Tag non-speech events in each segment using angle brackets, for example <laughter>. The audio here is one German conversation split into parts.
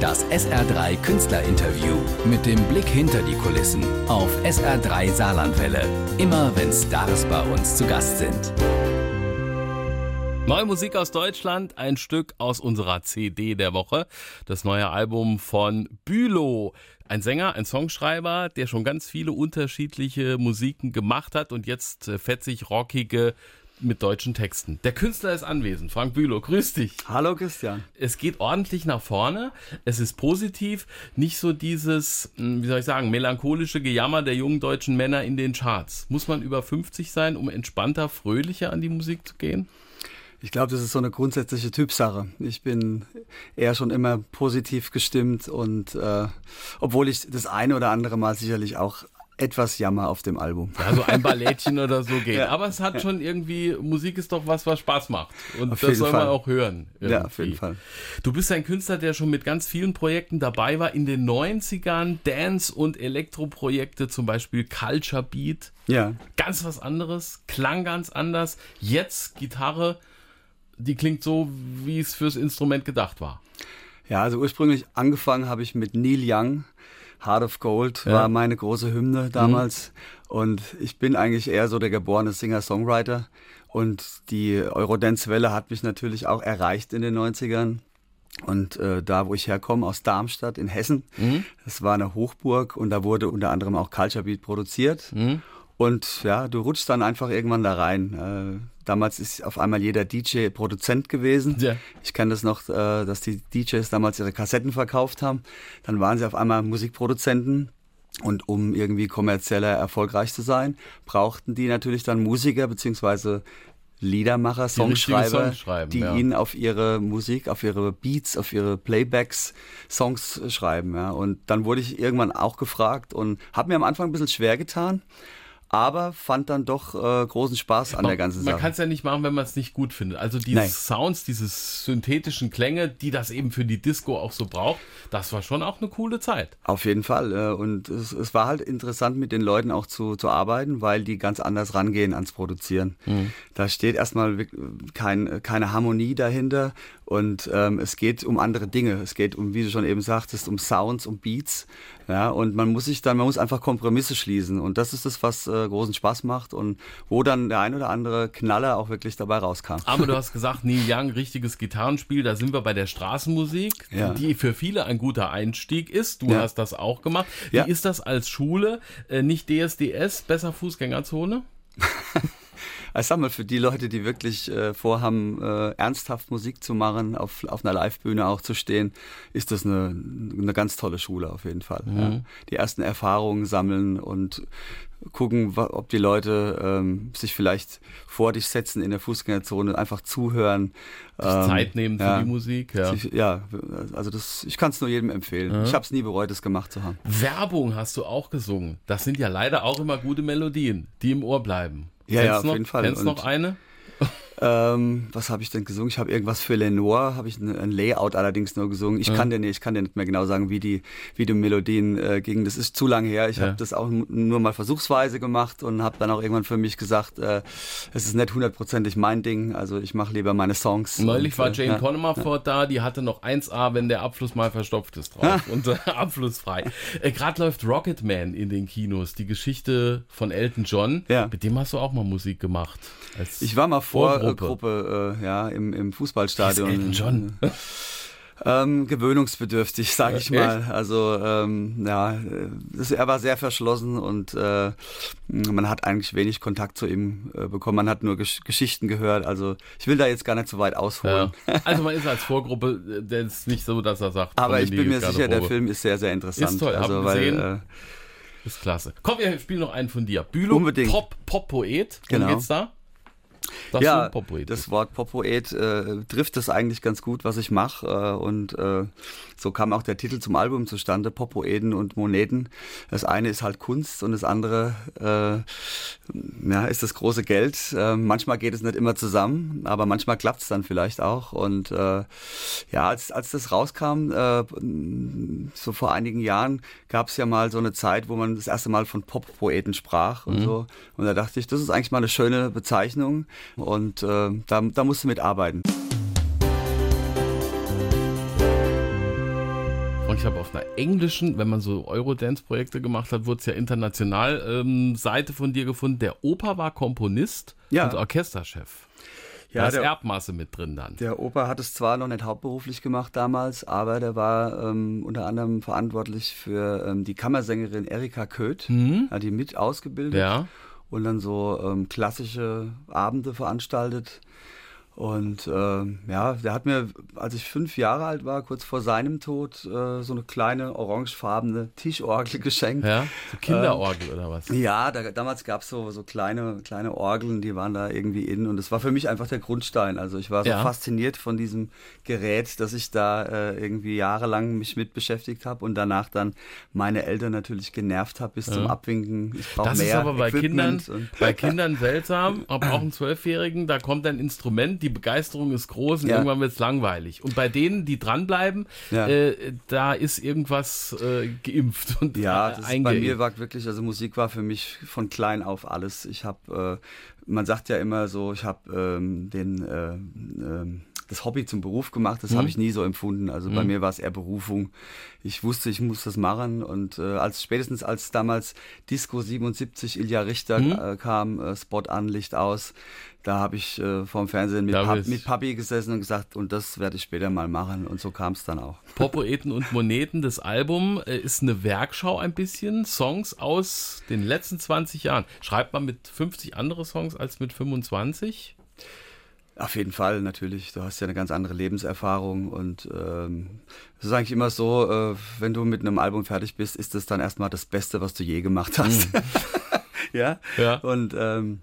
Das SR3 Künstlerinterview mit dem Blick hinter die Kulissen auf SR3 Saarlandwelle. Immer wenn Stars bei uns zu Gast sind. Neue Musik aus Deutschland, ein Stück aus unserer CD der Woche. Das neue Album von Bülow. Ein Sänger, ein Songschreiber, der schon ganz viele unterschiedliche Musiken gemacht hat und jetzt äh, fetzig rockige mit deutschen Texten. Der Künstler ist anwesend. Frank Bülow, grüß dich. Hallo Christian. Es geht ordentlich nach vorne. Es ist positiv. Nicht so dieses, hm, wie soll ich sagen, melancholische Gejammer der jungen deutschen Männer in den Charts. Muss man über 50 sein, um entspannter, fröhlicher an die Musik zu gehen? Ich glaube, das ist so eine grundsätzliche Typsache. Ich bin eher schon immer positiv gestimmt und äh, obwohl ich das eine oder andere Mal sicherlich auch etwas Jammer auf dem Album. Ja, so ein Ballettchen <laughs> oder so geht. Ja. Aber es hat schon irgendwie, Musik ist doch was, was Spaß macht. Und auf das soll Fall. man auch hören. Irgendwie. Ja, auf jeden Fall. Du bist ein Künstler, der schon mit ganz vielen Projekten dabei war. In den 90ern Dance- und Elektroprojekte, zum Beispiel Culture Beat. Ja. Ganz was anderes, klang ganz anders. Jetzt Gitarre, die klingt so, wie es fürs Instrument gedacht war. Ja, also ursprünglich angefangen habe ich mit Neil Young Heart of Gold ja. war meine große Hymne damals. Mhm. Und ich bin eigentlich eher so der geborene Singer-Songwriter. Und die Eurodance-Welle hat mich natürlich auch erreicht in den 90ern. Und äh, da, wo ich herkomme, aus Darmstadt in Hessen, mhm. das war eine Hochburg und da wurde unter anderem auch Culture Beat produziert. Mhm. Und ja, du rutschst dann einfach irgendwann da rein. Äh, damals ist auf einmal jeder DJ Produzent gewesen. Ja. Ich kenne das noch, äh, dass die DJs damals ihre Kassetten verkauft haben. Dann waren sie auf einmal Musikproduzenten. Und um irgendwie kommerzieller erfolgreich zu sein, brauchten die natürlich dann Musiker beziehungsweise Liedermacher, Songschreiber, die ja. ihnen auf ihre Musik, auf ihre Beats, auf ihre Playbacks Songs schreiben. Ja. Und dann wurde ich irgendwann auch gefragt und habe mir am Anfang ein bisschen schwer getan aber fand dann doch äh, großen Spaß an man, der ganzen Sache. Man kann es ja nicht machen, wenn man es nicht gut findet. Also diese Nein. Sounds, diese synthetischen Klänge, die das eben für die Disco auch so braucht, das war schon auch eine coole Zeit. Auf jeden Fall. Äh, und es, es war halt interessant, mit den Leuten auch zu, zu arbeiten, weil die ganz anders rangehen ans Produzieren. Mhm. Da steht erstmal kein, keine Harmonie dahinter und ähm, es geht um andere Dinge. Es geht um, wie du schon eben sagtest, um Sounds, um Beats. Ja, und man muss sich dann, man muss einfach Kompromisse schließen. Und das ist das, was äh, großen Spaß macht und wo dann der ein oder andere Knaller auch wirklich dabei rauskam. Aber du hast gesagt, Neil Young, richtiges Gitarrenspiel, da sind wir bei der Straßenmusik, ja. die für viele ein guter Einstieg ist. Du ja. hast das auch gemacht. Wie ja. ist das als Schule? Äh, nicht DSDS, besser Fußgängerzone? Ich sag mal, für die Leute, die wirklich äh, vorhaben, äh, ernsthaft Musik zu machen, auf, auf einer Livebühne auch zu stehen, ist das eine, eine ganz tolle Schule auf jeden Fall. Mhm. Ja. Die ersten Erfahrungen sammeln und gucken, ob die Leute ähm, sich vielleicht vor dich setzen in der Fußgängerzone, einfach zuhören. Ähm, Zeit nehmen für ja, die Musik, ja. Sich, ja, also das, ich kann es nur jedem empfehlen. Ja. Ich habe es nie bereut, es gemacht zu haben. Werbung hast du auch gesungen. Das sind ja leider auch immer gute Melodien, die im Ohr bleiben. Ja, ja, auf noch, jeden Fall. Kennst du noch eine? Ähm, was habe ich denn gesungen? Ich habe irgendwas für Lenoir, habe ich ein, Layout allerdings nur gesungen. Ich ja. kann dir nicht, ich kann dir nicht mehr genau sagen, wie die, wie die Melodien äh, gingen. Das ist zu lange her. Ich ja. habe das auch nur mal versuchsweise gemacht und habe dann auch irgendwann für mich gesagt, äh, es ist nicht hundertprozentig mein Ding. Also ich mache lieber meine Songs. Neulich und, war Jane äh, Conomerford ja. da, die hatte noch 1A, wenn der Abfluss mal verstopft ist drauf <laughs> und äh, abflussfrei. Äh, Gerade läuft Rocketman in den Kinos, die Geschichte von Elton John. Ja. Mit dem hast du auch mal Musik gemacht. ich war mal vor Gruppe äh, ja, im, im Fußballstadion. Elton John. <laughs> Ähm, gewöhnungsbedürftig, sag ich mal. Also ähm, ja, das, er war sehr verschlossen und äh, man hat eigentlich wenig Kontakt zu ihm äh, bekommen. Man hat nur Gesch Geschichten gehört. Also ich will da jetzt gar nicht so weit ausholen. Ja. Also man ist als Vorgruppe, äh, der ist nicht so, dass er sagt. Aber ich bin mir sicher, der Film ist sehr, sehr interessant. Ist toll, also, weil, gesehen. Äh, ist klasse. Komm, wir spielen noch einen von dir. Bülow, Unbedingt. Pop, Pop-Poet. Worum genau. geht's da? Sagst ja, das Wort Poppoet äh, trifft es eigentlich ganz gut, was ich mache. Äh, und äh, so kam auch der Titel zum Album zustande, Poppoeten und Moneten. Das eine ist halt Kunst und das andere äh, ja, ist das große Geld. Äh, manchmal geht es nicht immer zusammen, aber manchmal klappt es dann vielleicht auch. Und äh, ja, als, als das rauskam, äh, so vor einigen Jahren, gab es ja mal so eine Zeit, wo man das erste Mal von Poppoeten sprach und mhm. so. Und da dachte ich, das ist eigentlich mal eine schöne Bezeichnung. Und äh, da, da musst du mitarbeiten. ich habe auf einer englischen, wenn man so Eurodance-Projekte gemacht hat, wurde es ja international, ähm, Seite von dir gefunden. Der Opa war Komponist Ja. und Orchesterchef. Ja, da ist der- Erbmaße mit drin dann. Der Opa hat es zwar noch nicht hauptberuflich gemacht damals, aber der war ähm, unter anderem verantwortlich für ähm, die Kammersängerin Erika Köth, hat die mit ausgebildet Mhm. Ja. Und dann so ähm, klassische Abende veranstaltet. Und ähm, ja, der hat mir, als ich fünf Jahre alt war, kurz vor seinem Tod, äh, so eine kleine orangefarbene Tischorgel <laughs> geschenkt. Ja, so Kinderorgel oder was? Ja, da, damals gab es so, so kleine, kleine Orgeln, die waren da irgendwie in und das war für mich einfach der Grundstein. Also ich war so Ja. fasziniert von diesem Gerät, dass ich da äh, irgendwie jahrelang mich mit beschäftigt habe und danach dann meine Eltern natürlich genervt habe bis zum Abwinken. Ich brauche Das mehr ist aber bei Kindern, Equipment und- bei Kindern seltsam, aber auch ein Zwölfjährigen, da kommt ein Instrument, die Begeisterung ist groß und Ja. irgendwann wird es langweilig. Und bei denen, die dranbleiben, Ja. äh, da ist irgendwas äh, geimpft und Ja, äh, das ist, bei mir war wirklich, also Musik war für mich von klein auf alles. Ich habe, äh, man sagt ja immer so, ich habe ähm, den äh, ähm, das Hobby zum Beruf gemacht. Das habe ich nie so empfunden. Also bei mir war es eher Berufung. Ich wusste, ich muss das machen und äh, als spätestens als damals Disco 77 Ilja Richter äh, kam, äh, Spot an, Licht aus, da habe ich äh, vorm Fernsehen mit, Pap mit Papi gesessen und gesagt, und das werde ich später mal machen. Und so kam es dann auch. <laughs> Popoeten und Moneten, das Album äh, ist eine Werkschau ein bisschen. Songs aus den letzten 20 Jahren. Schreibt man mit 50 andere Songs als mit 25? Auf jeden Fall, natürlich. Du hast ja eine ganz andere Lebenserfahrung und ähm, es ist eigentlich immer so, äh, wenn du mit einem Album fertig bist, ist es dann erstmal das Beste, was du je gemacht hast. <laughs> ja? Ja. Und ähm,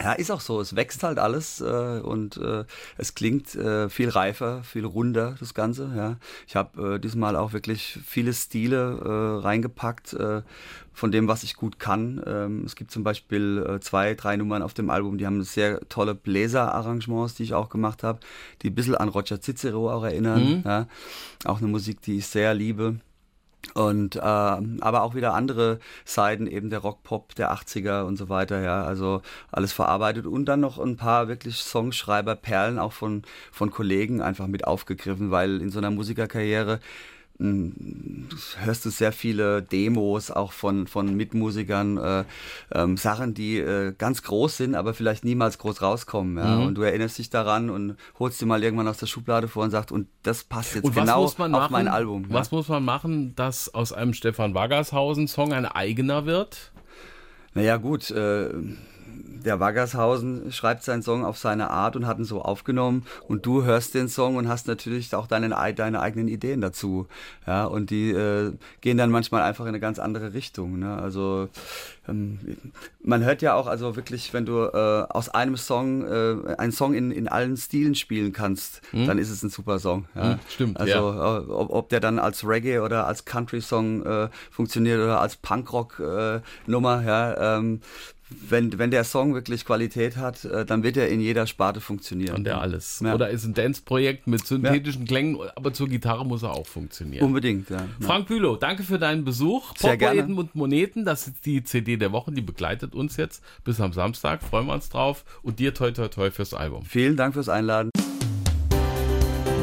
ja, ist auch so. Es wächst halt alles äh, und äh, es klingt äh, viel reifer, viel runder, das Ganze. Ja. Ich habe äh, diesmal auch wirklich viele Stile äh, reingepackt äh, von dem, was ich gut kann. Ähm, es gibt zum Beispiel äh, zwei, drei Nummern auf dem Album, die haben sehr tolle Bläser-Arrangements, die ich auch gemacht habe, die ein bisschen an Roger Cicero auch erinnern. Ja. Auch eine Musik, die ich sehr liebe. Und ähm, aber auch wieder andere Seiten, eben der Rock-Pop der 80er und so weiter, ja, also alles verarbeitet und dann noch ein paar wirklich Songschreiber, Perlen auch von, von Kollegen einfach mit aufgegriffen, weil in so einer Musikerkarriere hörst du sehr viele Demos auch von, von Mitmusikern, äh, ähm, Sachen, die äh, ganz groß sind, aber vielleicht niemals groß rauskommen. Ja? Und du erinnerst dich daran und holst dir mal irgendwann aus der Schublade vor und sagst, und das passt jetzt genau auf machen, mein Album. ja? Was muss man machen, dass aus einem Stefan Waggershausen-Song ein eigener wird? Naja, gut, äh, der Waggershausen schreibt seinen Song auf seine Art und hat ihn so aufgenommen und du hörst den Song und hast natürlich auch deine, deine eigenen Ideen dazu. Ja, und die äh, gehen dann manchmal einfach in eine ganz andere Richtung. Ne? Also ähm, man hört ja auch, also wirklich, wenn du äh, aus einem Song äh, einen Song in, in allen Stilen spielen kannst, dann ist es ein super Song. Ja? Hm, stimmt, Also ja. äh, ob, ob der dann als Reggae oder als Country-Song äh, funktioniert oder als Punkrock-Nummer, ja, ähm, wenn, wenn der Song wirklich Qualität hat, äh, dann wird er in jeder Sparte funktionieren. Und der alles. Ja. Oder ist ein Dance-Projekt mit synthetischen Klängen, aber zur Gitarre muss er auch funktionieren. Unbedingt, ja. ja. Frank Bülow, danke für deinen Besuch. Poppoeten und Moneten, das ist die CD der Woche, die begleitet uns jetzt bis am Samstag. Freuen wir uns drauf. Und dir toi toi toi fürs Album. Vielen Dank fürs Einladen.